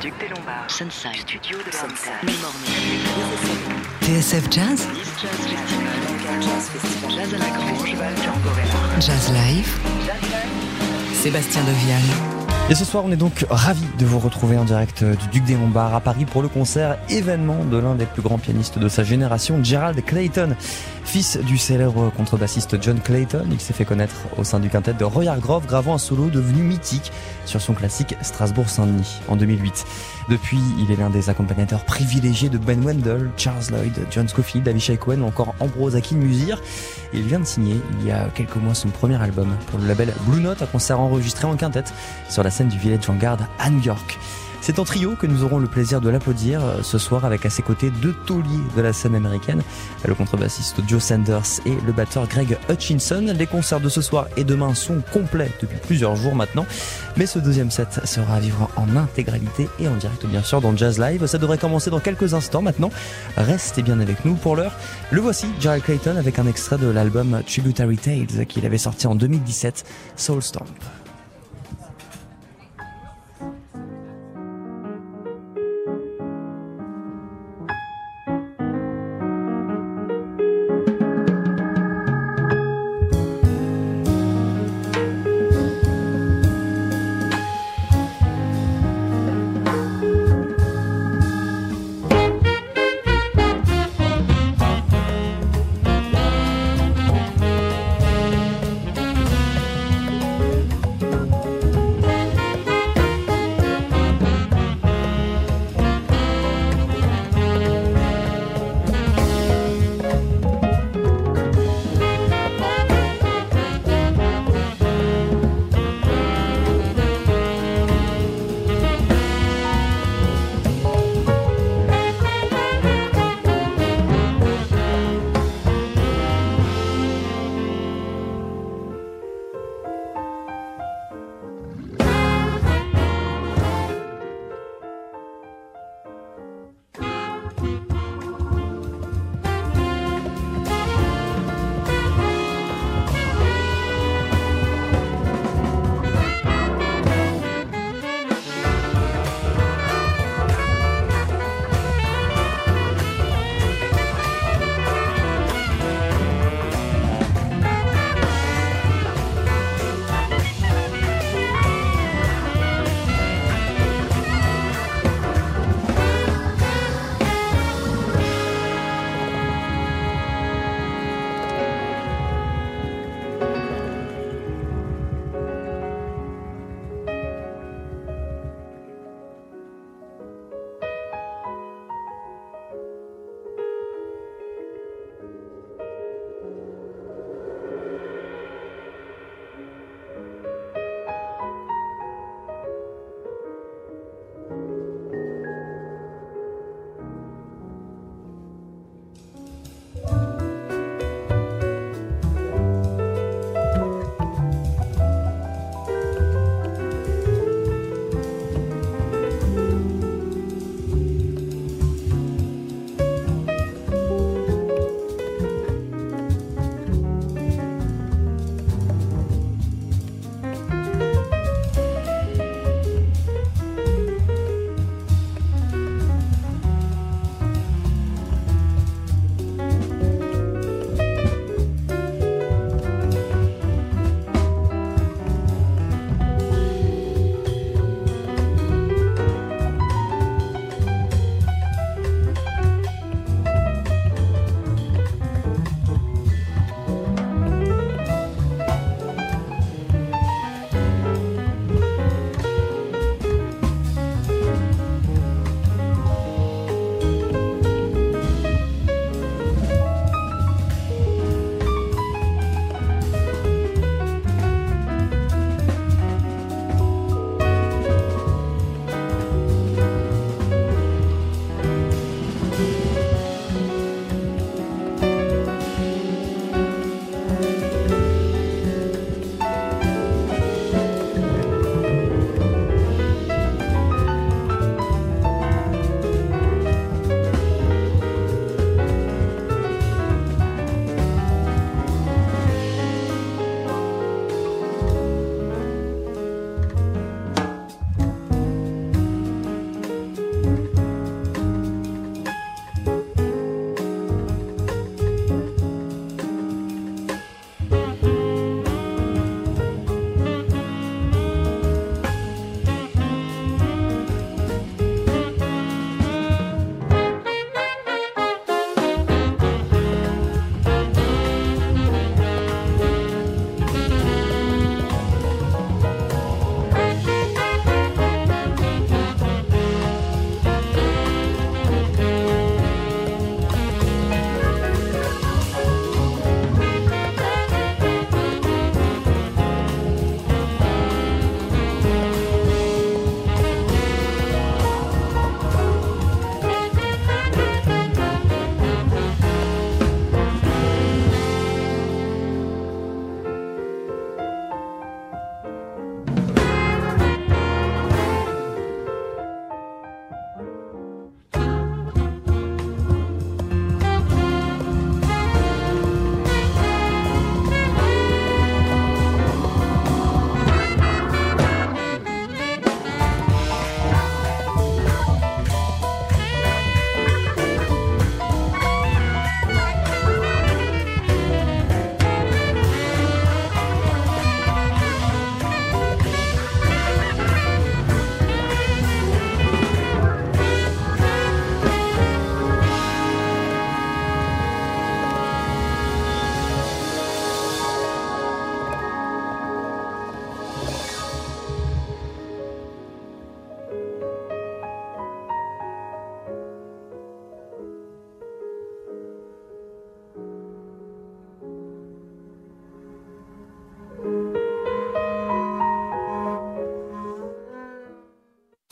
Duc des Lombards. Sunside. Studio de. Mid-Morning. TSF Jazz, Jazz Festival. Jazz à la Grange. Festival Django Reinhardt. Jazz Live, Sébastien Devial. Et ce soir, on est donc ravis de vous retrouver en direct du Duc des Lombards à Paris pour le concert événement de l'un des plus grands pianistes de sa génération, Gerald Clayton. Fils du célèbre contrebassiste John Clayton, il s'est fait connaître au sein du quintet de Roy Hargrove, gravant un solo devenu mythique sur son classique Strasbourg-Saint-Denis en 2008. Depuis, il est l'un des accompagnateurs privilégiés de Ben Wendell, Charles Lloyd, John Scofield, Avishai Cohen ou encore Ambrose Akin Musir. Il vient de signer, il y a quelques mois, son premier album pour le label Blue Note, un concert enregistré en quintette sur la scène du Village Vanguard à New York. C'est en trio que nous aurons le plaisir de l'applaudir euh, ce soir avec à ses côtés deux tauliers de la scène américaine, le contrebassiste Joe Sanders et le batteur Greg Hutchinson. Les concerts de ce soir et demain sont complets depuis plusieurs jours maintenant, mais ce deuxième set sera à vivre en intégralité et en direct bien sûr dans Jazz Live. Ça devrait commencer dans quelques instants maintenant. Restez bien avec nous pour l'heure. Le voici, Gerald Clayton avec un extrait de l'album Tributary Tales qu'il avait sorti en 2017, Soulstorm.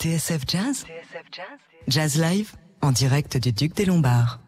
TSF Jazz Jazz Live en direct du Duc des Lombards.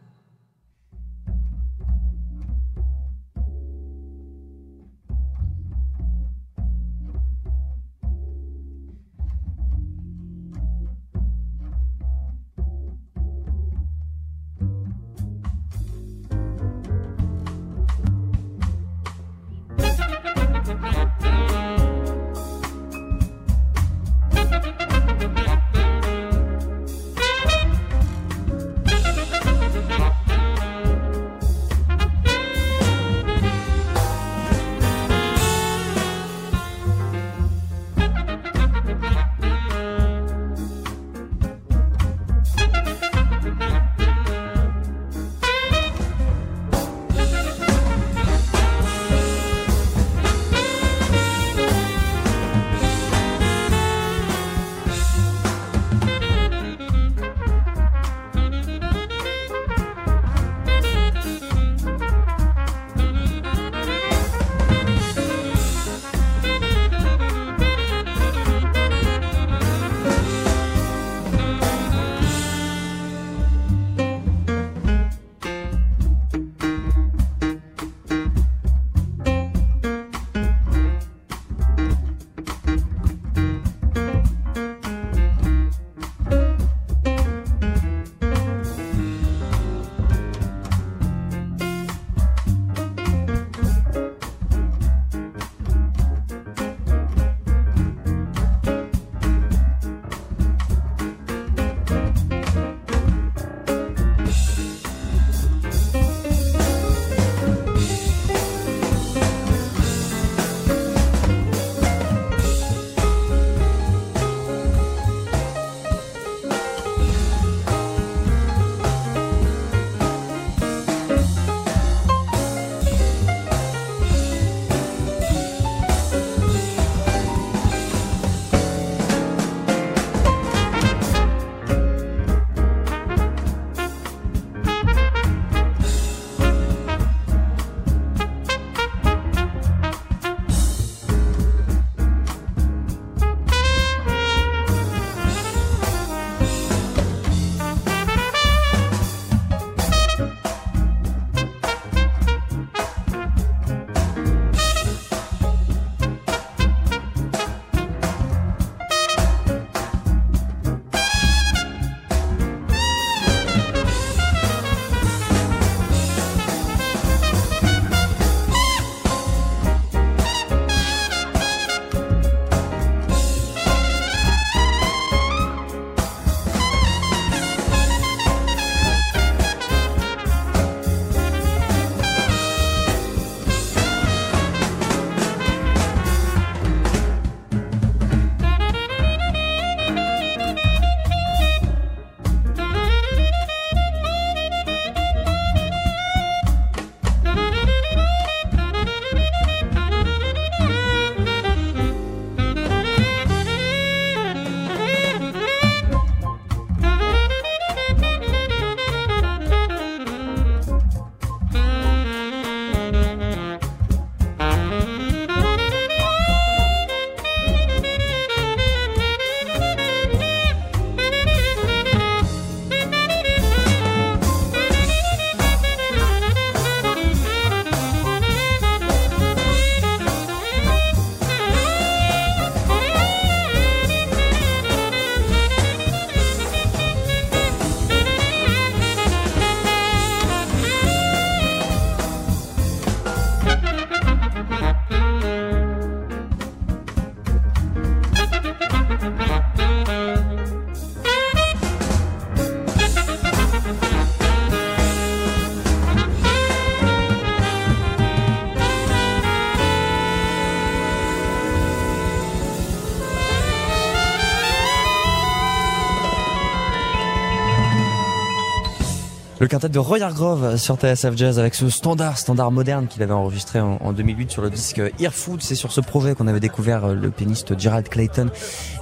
Le quintet de Roy Hargrove sur TSF Jazz avec ce standard, standard moderne qu'il avait enregistré en, 2008 sur le disque Earfood. C'est sur ce projet qu'on avait découvert le pianiste Gerald Clayton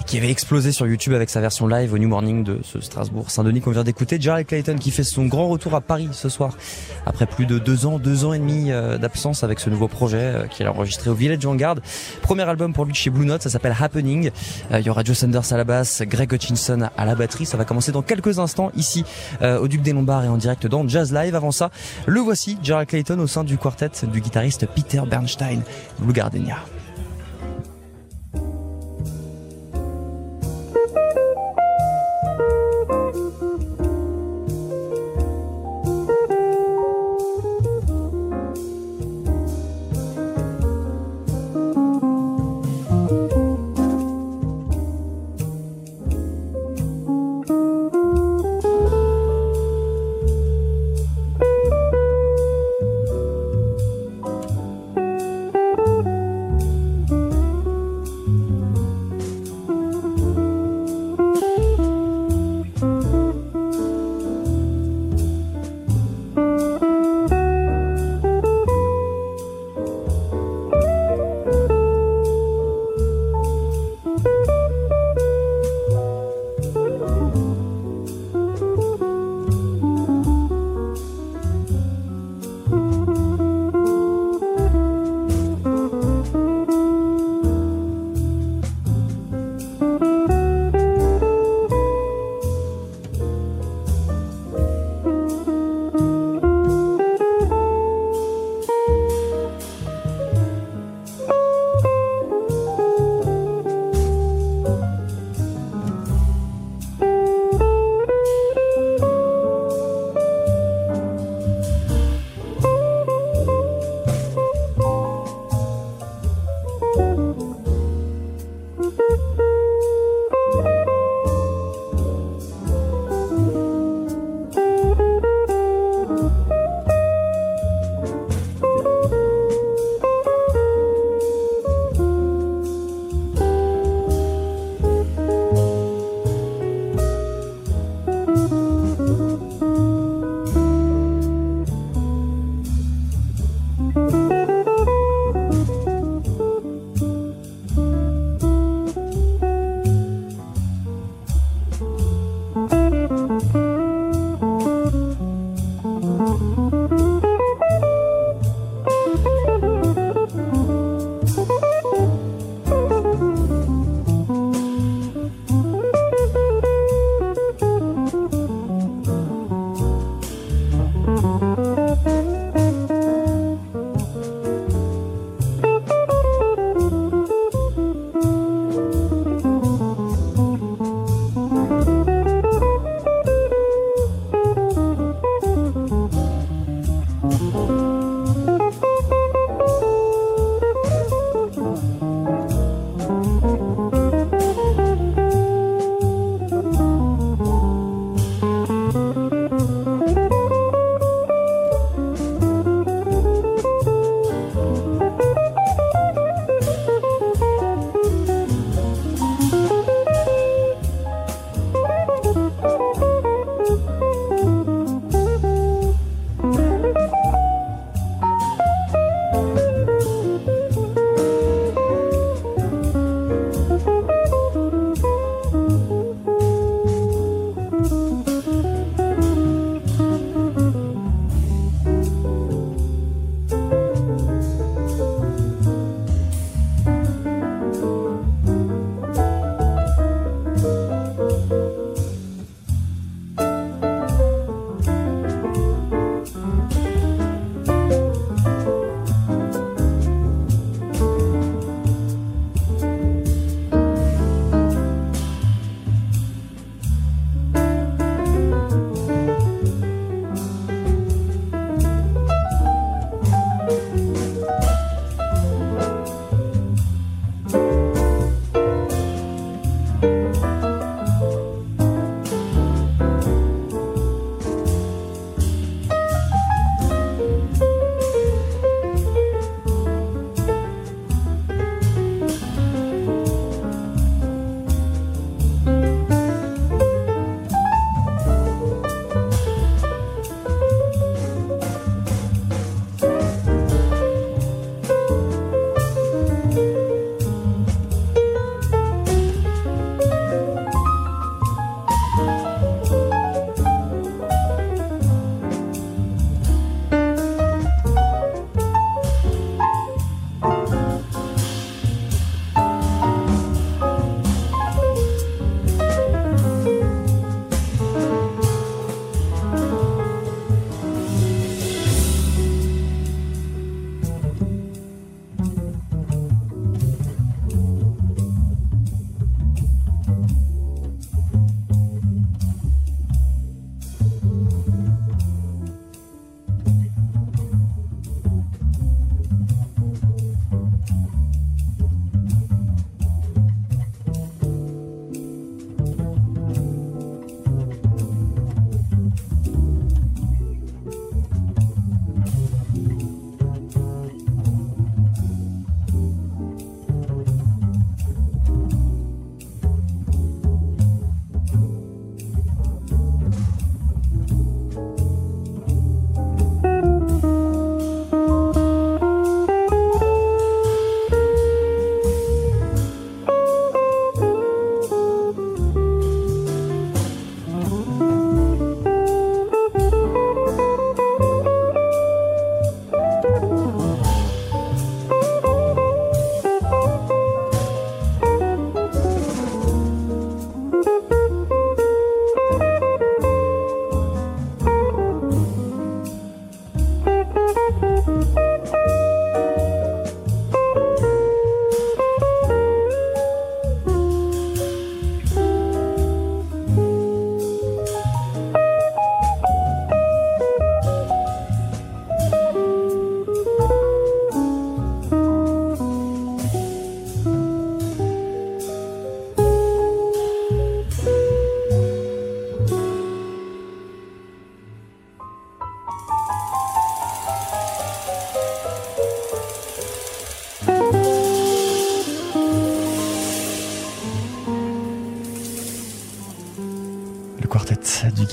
qui avait explosé sur YouTube avec sa version live au New Morning de ce Strasbourg-Saint-Denis qu'on vient d'écouter. Jared Clayton qui fait son grand retour à Paris ce soir après plus de deux ans, deux ans et demi euh, d'absence avec ce nouveau projet euh, qu'il a enregistré au Village Vanguard. Premier album pour lui chez Blue Note, ça s'appelle Happening. Euh, il y aura Joe Sanders à la basse, Greg Hutchinson à la batterie. Ça va commencer dans quelques instants ici au Duc des Lombards et en direct dans Jazz Live. Avant ça, le voici, Jared Clayton au sein du quartet du guitariste Peter Bernstein, Blue Gardenia.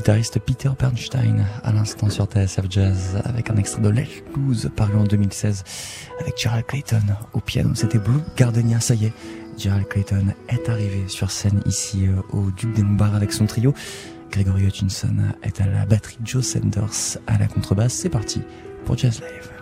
Guitariste Peter Bernstein à l'instant sur TSF Jazz avec un extrait de Let Blues paru en 2016 avec Gerald Clayton au piano. C'était Blue Gardenia, ça y est. Gerald Clayton est arrivé sur scène ici euh, au Duc des Lombards avec son trio. Gregory Hutchinson est à la batterie, Joe Sanders à la contrebasse. C'est parti pour Jazz Live.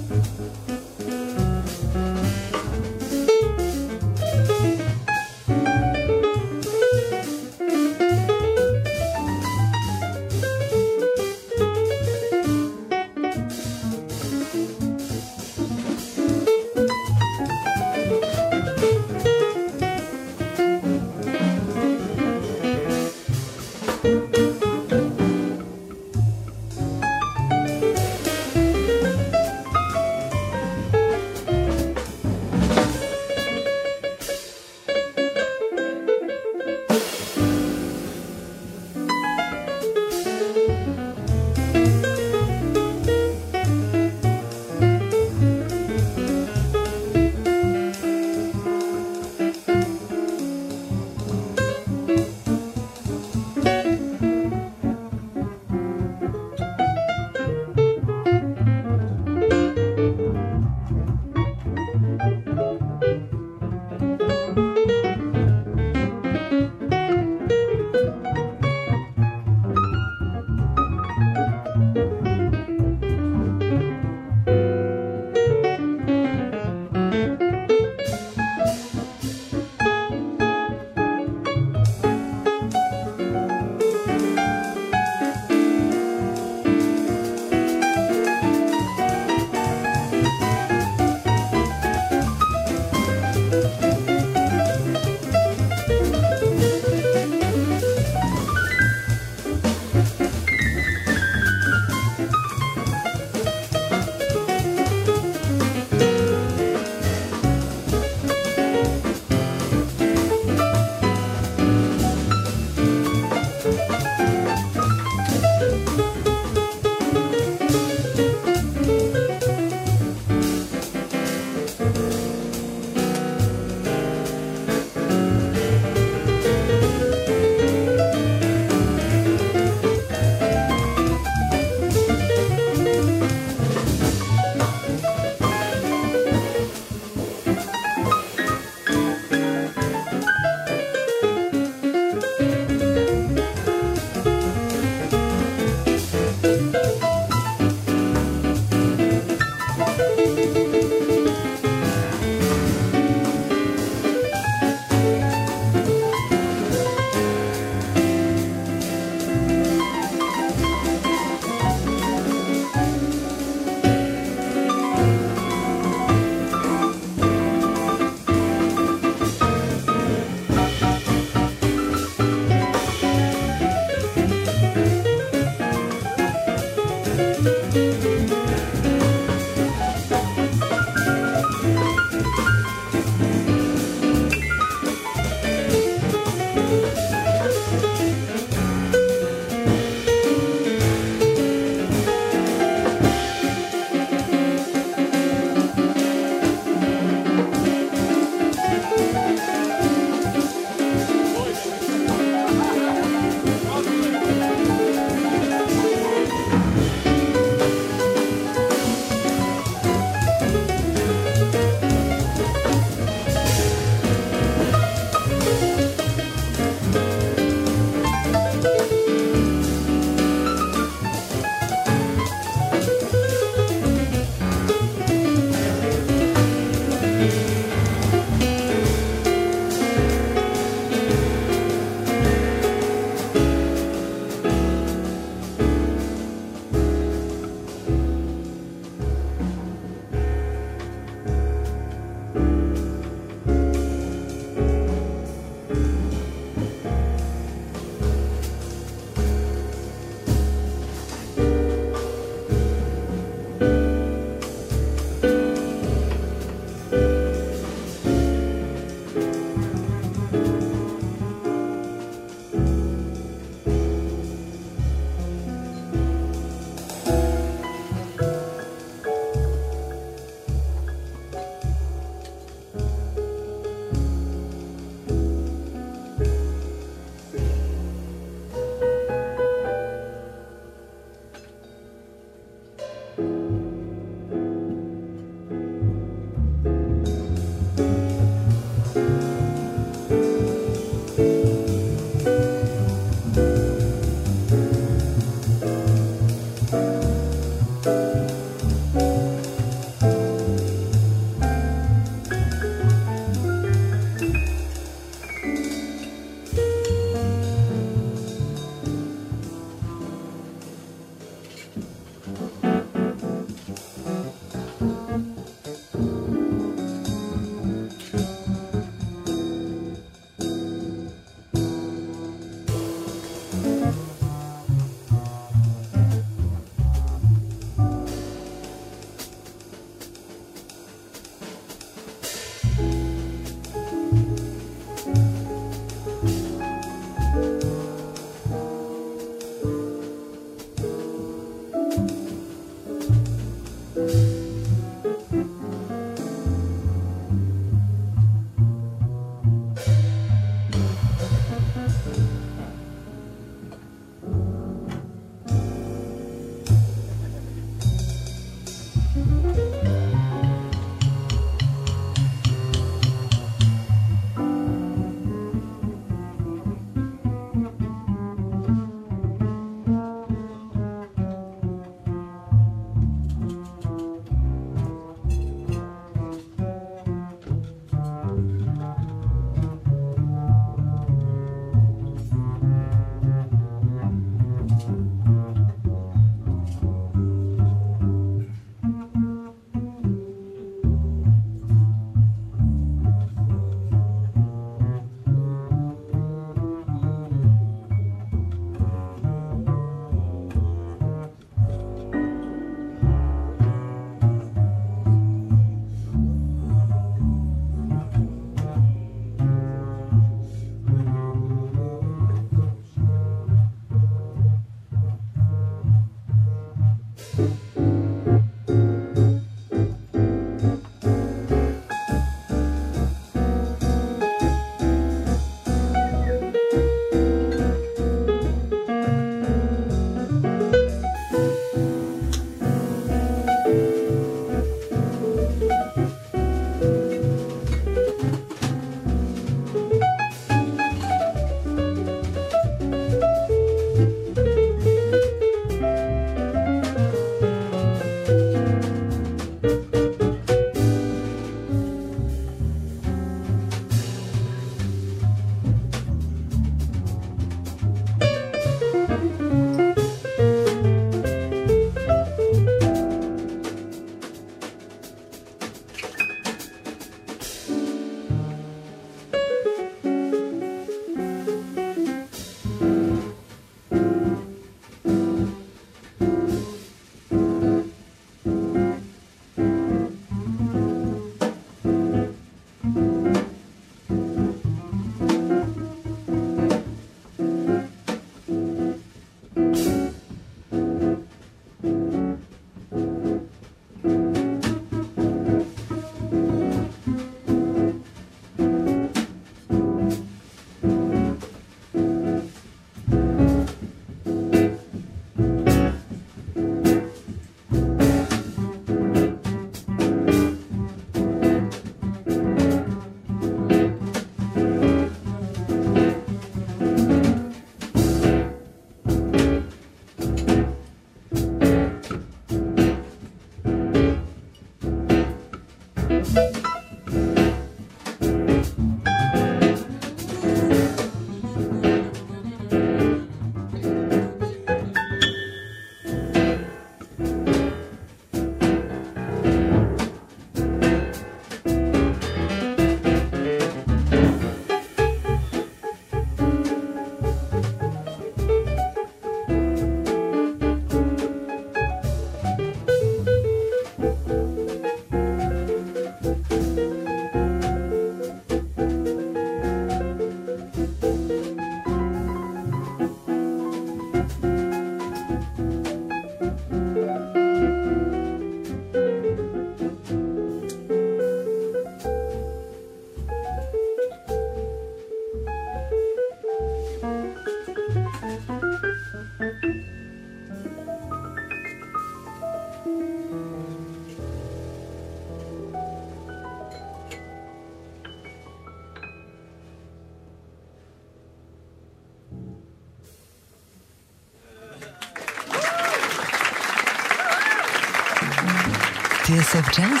TSF Jazz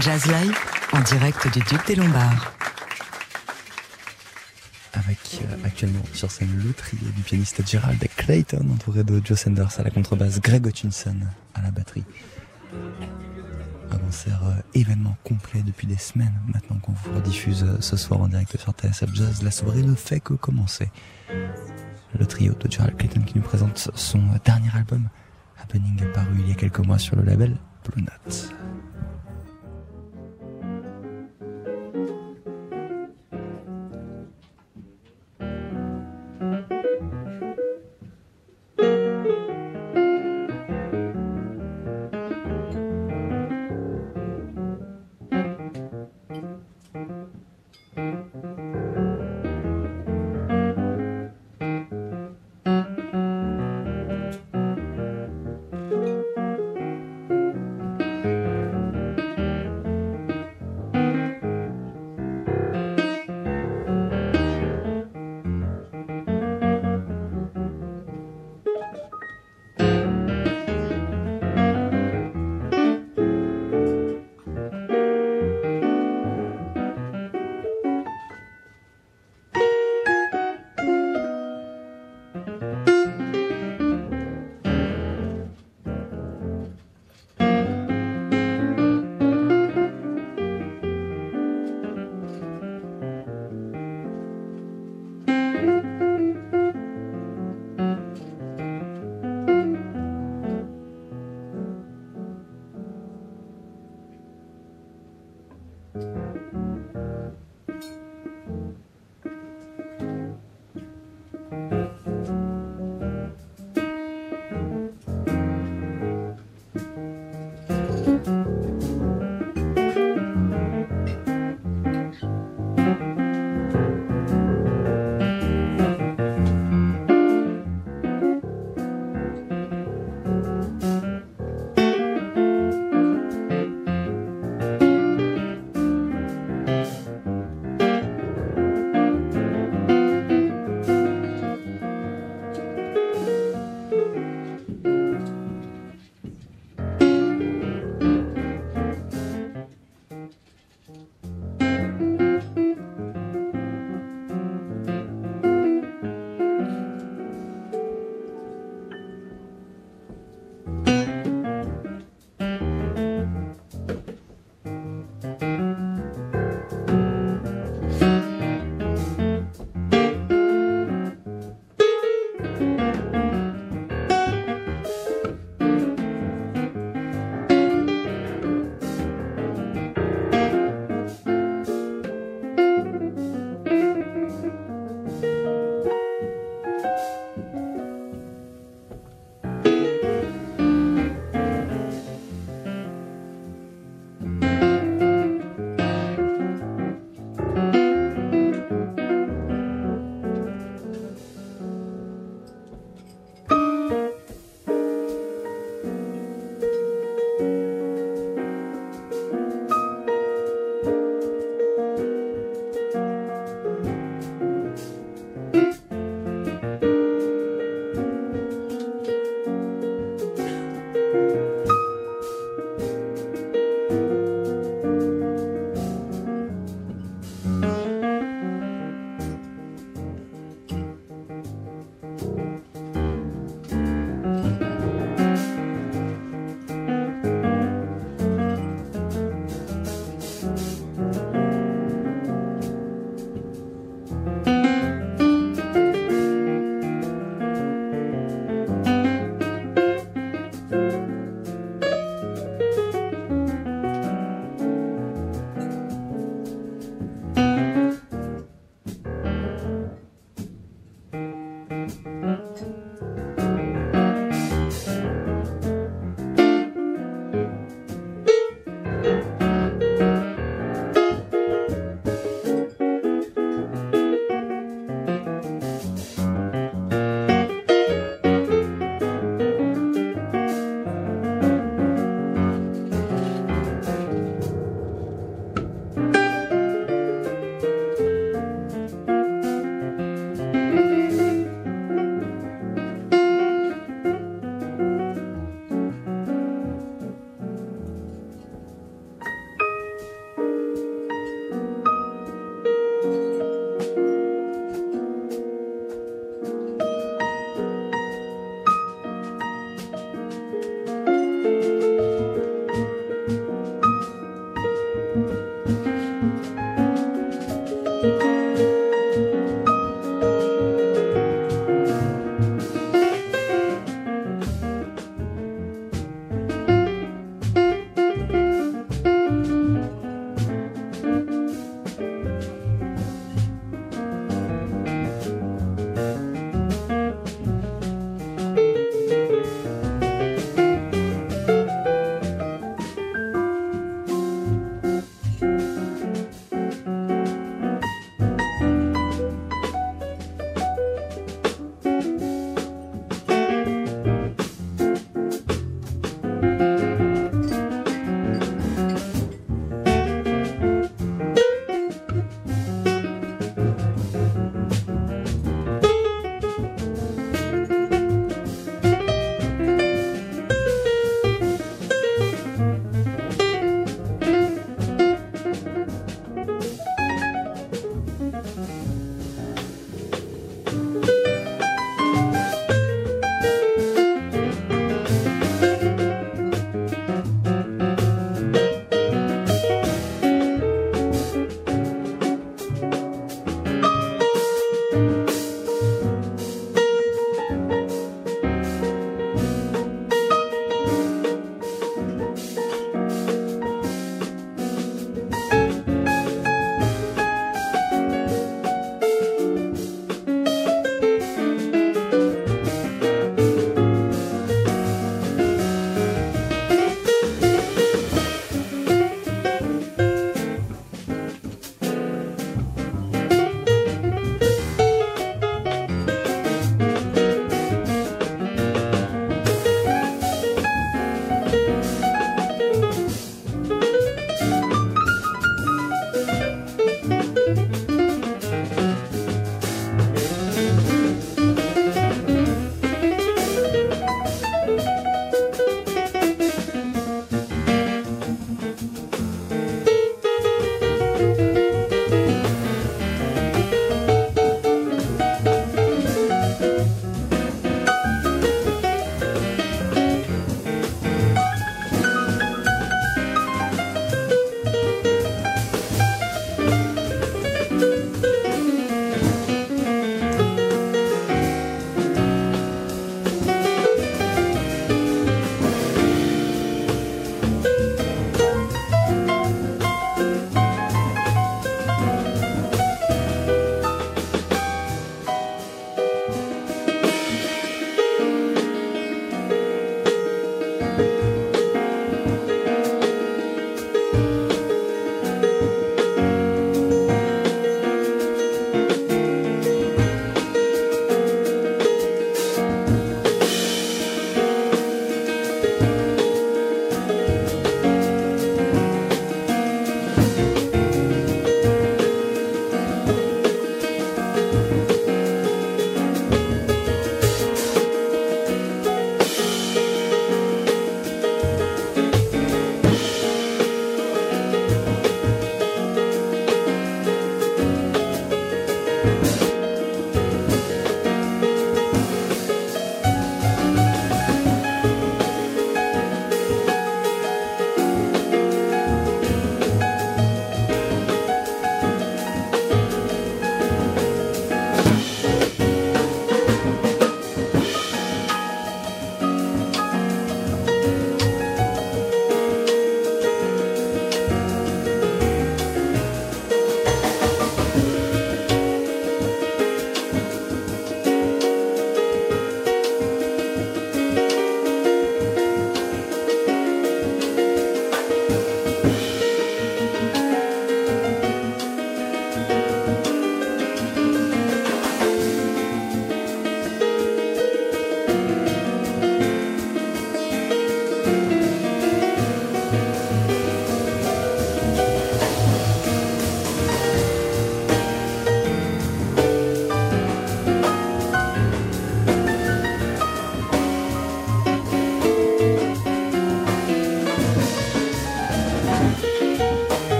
Jazz Live en direct du Duc des Lombards. Avec euh, actuellement sur scène le trio du pianiste Gerald Clayton entouré de Joe Sanders à la contrebasse, Greg Hutchinson à la batterie. Un concert euh, événement complet depuis des semaines maintenant qu'on vous rediffuse euh, ce soir en direct sur TSF Jazz. La soirée ne fait que commencer. Le trio de Gerald Clayton qui nous présente son dernier album, Happening, paru il y a quelques mois sur le label Blue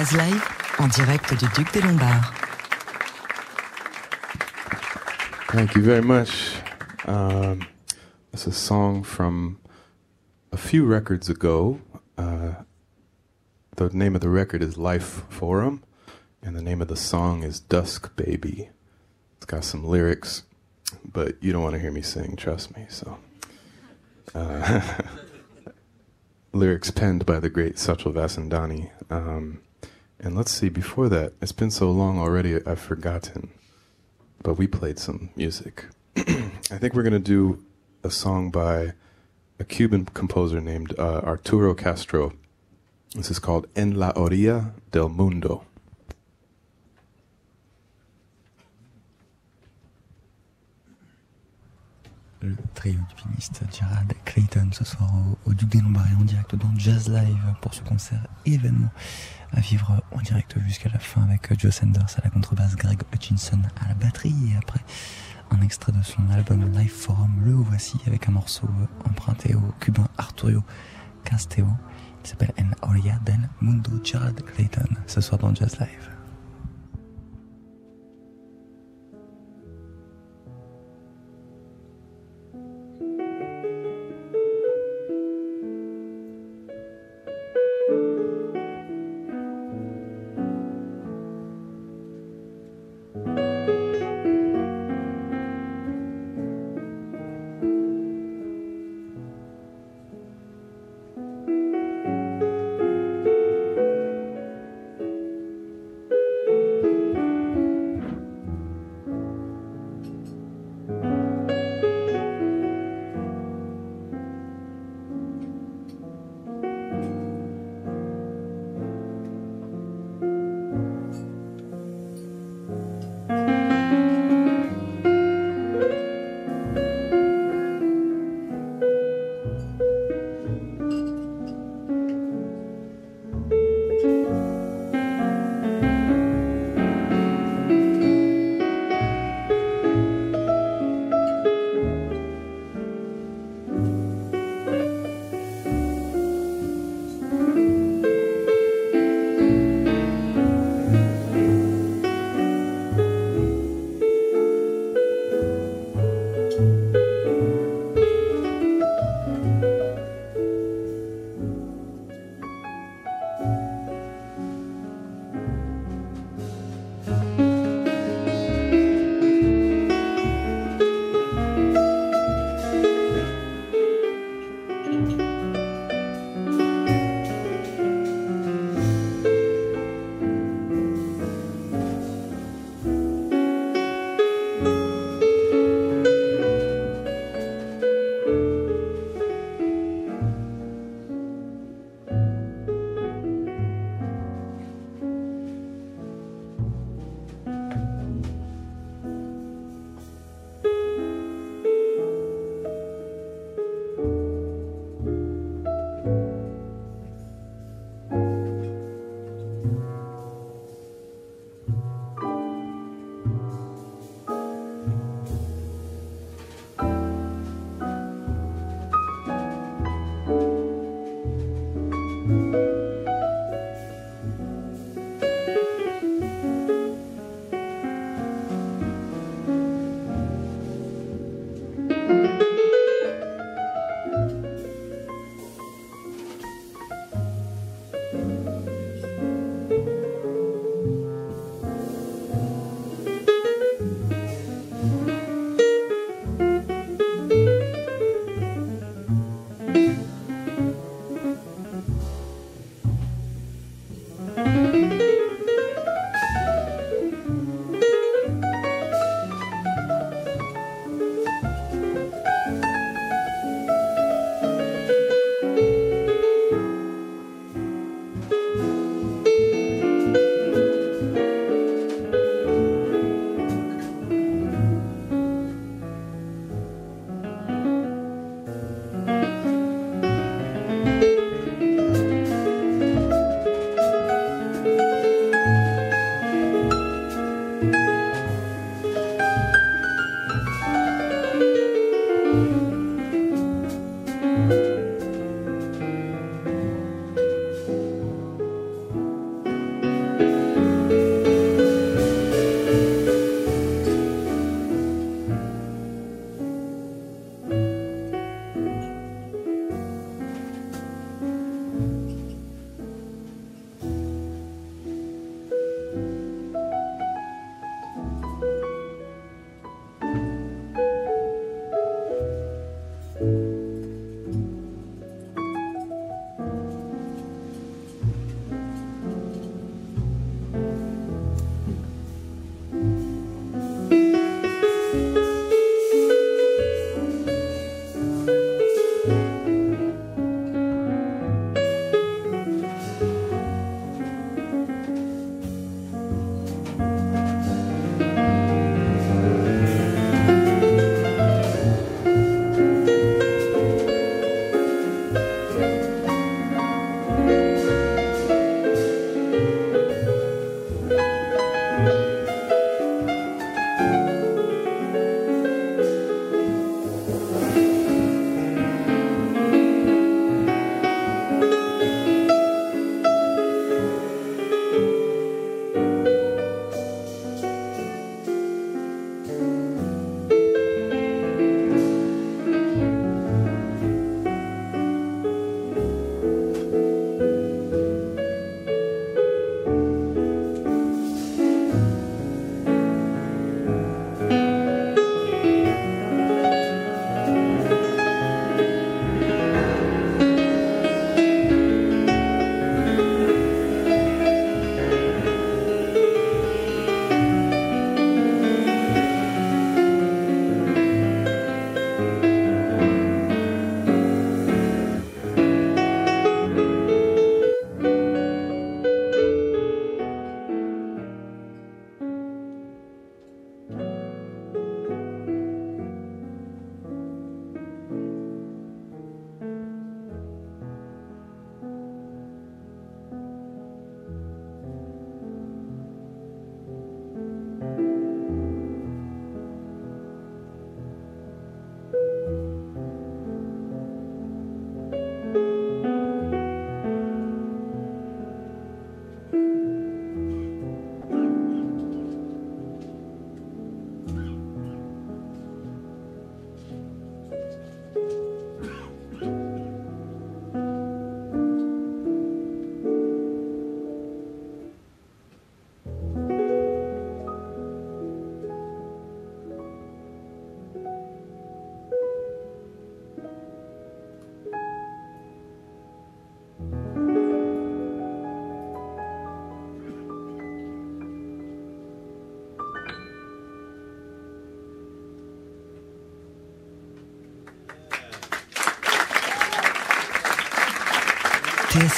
Jazz Live en direct du Duc des Lombards. Thank you very much. Um, it's a song from a few records ago. Uh, the name of the record is Life Forum, and the name of the song is Dusk Baby. It's got some lyrics, but you don't want to hear me sing, trust me. So, uh, lyrics penned by the great Satchel Vasandani. Um, and let's see, before that, it's been so long already, I've forgotten but we played some music. I think we're going to do a song by a Cuban composer named uh, Arturo Castro. This is called En la orilla del mundo. le trio du pianiste Gerald Clayton ce soir au, Duc des Lombards en direct dans Jazz Live pour ce concert événement à vivre en direct jusqu'à la fin avec Joe Sanders à la contrebasse, Greg Hutchinson à la batterie et après un extrait de son album Live Forum, le voici avec un morceau emprunté au cubain Arturo Casteo. Il s'appelle En Orilla del Mundo Gerald Clayton ce soir dans Jazz Live.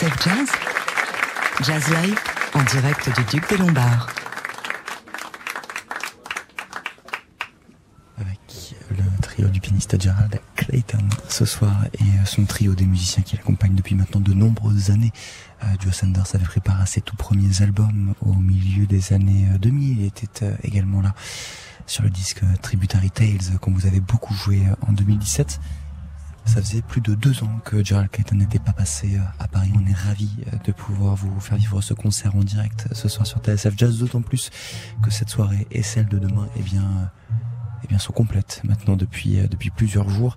Jazz Jazz Live en direct du Duc des Lombards. Avec le trio du pianiste Gerald Clayton ce soir et son trio des musiciens qui l'accompagnent depuis maintenant de nombreuses années. Euh, Joe Sanders avait préparé ses tout premiers albums au milieu des années 2000. Il était euh, également là sur le disque Tributary Tales qu'on vous avez beaucoup joué en 2017. Ça faisait plus de deux ans que Gerald Clayton n'était pas passé euh, à Paris. On est ravis euh, de pouvoir vous faire vivre ce concert en direct ce soir sur TSF Jazz, d'autant plus que cette soirée et celle de demain, eh bien, eh bien, sont complètes maintenant depuis, euh, depuis plusieurs jours.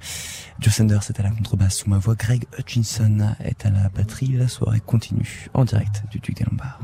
Joe Sanders est à la contrebasse sous ma voix. Greg Hutchinson est à la batterie. La soirée continue en direct du Duc des Lombards.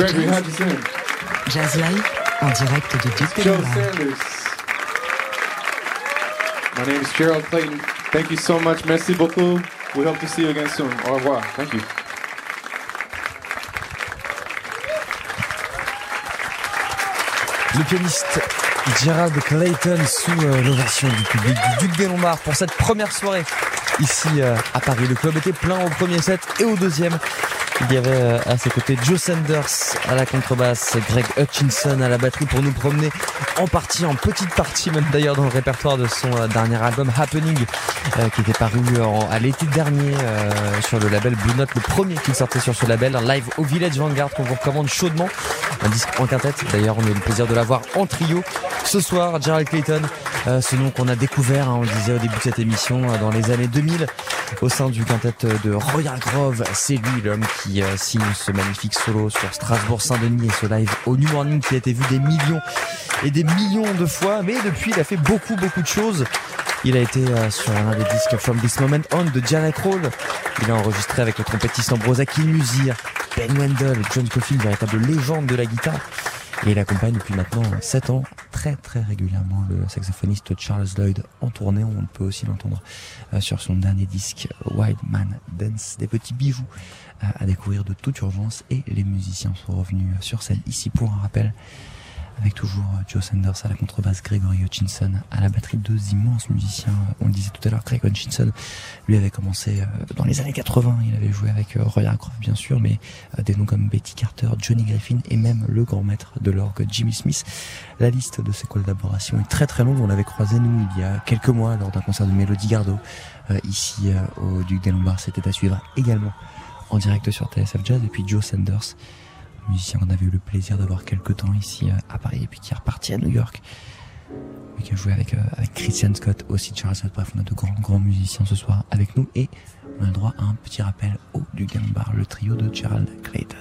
Gregory Jazz, Live en direct du Duc des Joe Lombards. Sanders. My name is Gerald Clayton. Thank you so much. Merci beaucoup. We hope to see you again soon. Au revoir. Thank you. Le pianiste Gerald Clayton sous euh, l'ovation du public du Duc des Lombards pour cette première soirée ici euh, à Paris. Le club était plein au premier set et au deuxième. Il y avait euh, à ses côtés. Joe Sanders à la contrebasse, Greg Hutchinson à la batterie pour nous promener en partie, en petite partie même d'ailleurs dans le répertoire de son euh, dernier album Happening qui était paru en- à l'été dernier euh, sur le label Blue Note, le premier qui sortait sur ce label, un live au Village Vanguard qu'on vous recommande chaudement, un disque en quintette. D'ailleurs, on a eu le plaisir de l'avoir en trio ce soir. Gerald Clayton, euh, ce nom qu'on a découvert, hein, on le disait au début de cette émission, euh, dans les années 2000, au sein du quintet de Royal Grove. C'est lui l'homme qui euh, signe ce magnifique solo sur Strasbourg-Saint-Denis et ce live au New Morning qui a été vu des millions et des millions de fois. Mais depuis, il a fait beaucoup, beaucoup de choses. Il a été euh, sur l'un des disques From This Moment On de Janet Roll. Il a enregistré avec le trompettiste Ambrosa Musir, Ben Wendell, John une véritable légende de la guitare. Et il accompagne depuis maintenant 7 ans très très régulièrement le saxophoniste Charles Lloyd en tournée. On peut aussi l'entendre euh, sur son dernier disque Wild Man Dance. Des petits bijoux euh, à découvrir de toute urgence et les musiciens sont revenus sur scène ici pour un rappel avec toujours euh, Joe Sanders à la contrebasse, Gregory Hutchinson à la batterie, deux immenses musiciens. On le disait tout à l'heure, Greg Hutchinson, lui avait commencé euh, dans les années 80, il avait joué avec euh, Roy Hargrove bien sûr, mais euh, des noms comme Betty Carter, Johnny Griffin et même le grand maître de l'orgue Jimmy Smith. La liste de ses collaborations est très très longue, on l'avait croisé nous il y a quelques mois lors d'un concert de Mélodie Gardot euh, ici euh, au Duc des Lombards, c'était à suivre également en direct sur TSF Jazz et puis Joe Sanders musicien qu'on avait eu le plaisir d'avoir quelques temps ici euh, à Paris et puis qui est reparti à New York. Et qui a joué avec, euh, avec Christian Scott aussi Charles Scott. Bref on a de grands grands musiciens ce soir avec nous et on a le droit à un petit rappel au du Bar le trio de Gerald Clayton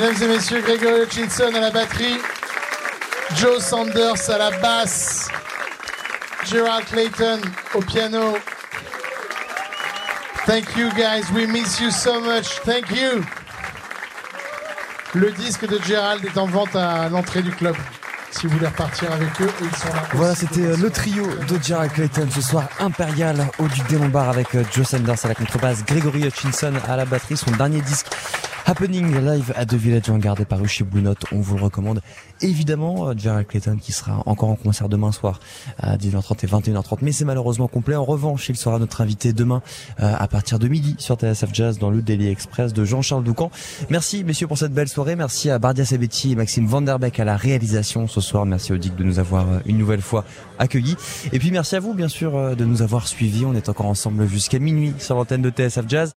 Mesdames et messieurs, Gregory Hutchinson à la batterie, Joe Sanders à la basse, Gerald Clayton au piano. Thank you guys, we miss you so much. Thank you. Le disque de Gerald est en vente à l'entrée du club. Si vous voulez repartir avec eux, ils sont là. Voilà, c'était euh, le trio de Gerald Clayton ce soir impérial au Duc des Lombards avec euh, Joe Sanders à la contrebasse, Gregory Hutchinson à la batterie, son dernier disque Happening live à The Village Vanguard est paru chez Blue Note, on vous le recommande. Évidemment, euh, Gerald Clayton qui sera encore en concert demain soir à 19h30 et 21h30, mais c'est malheureusement complet. En revanche, il sera notre invité demain euh, à partir de midi sur TSF Jazz dans le Daily Express de Jean-Charles Doucan. Merci messieurs pour cette belle soirée, merci à Bardia Sabetti et Maxime Vanderbeck à la réalisation ce soir. Merci au de nous avoir euh, une nouvelle fois accueillis. Et puis merci à vous bien sûr euh, de nous avoir suivis. On est encore ensemble jusqu'à minuit sur l'antenne de TSF Jazz.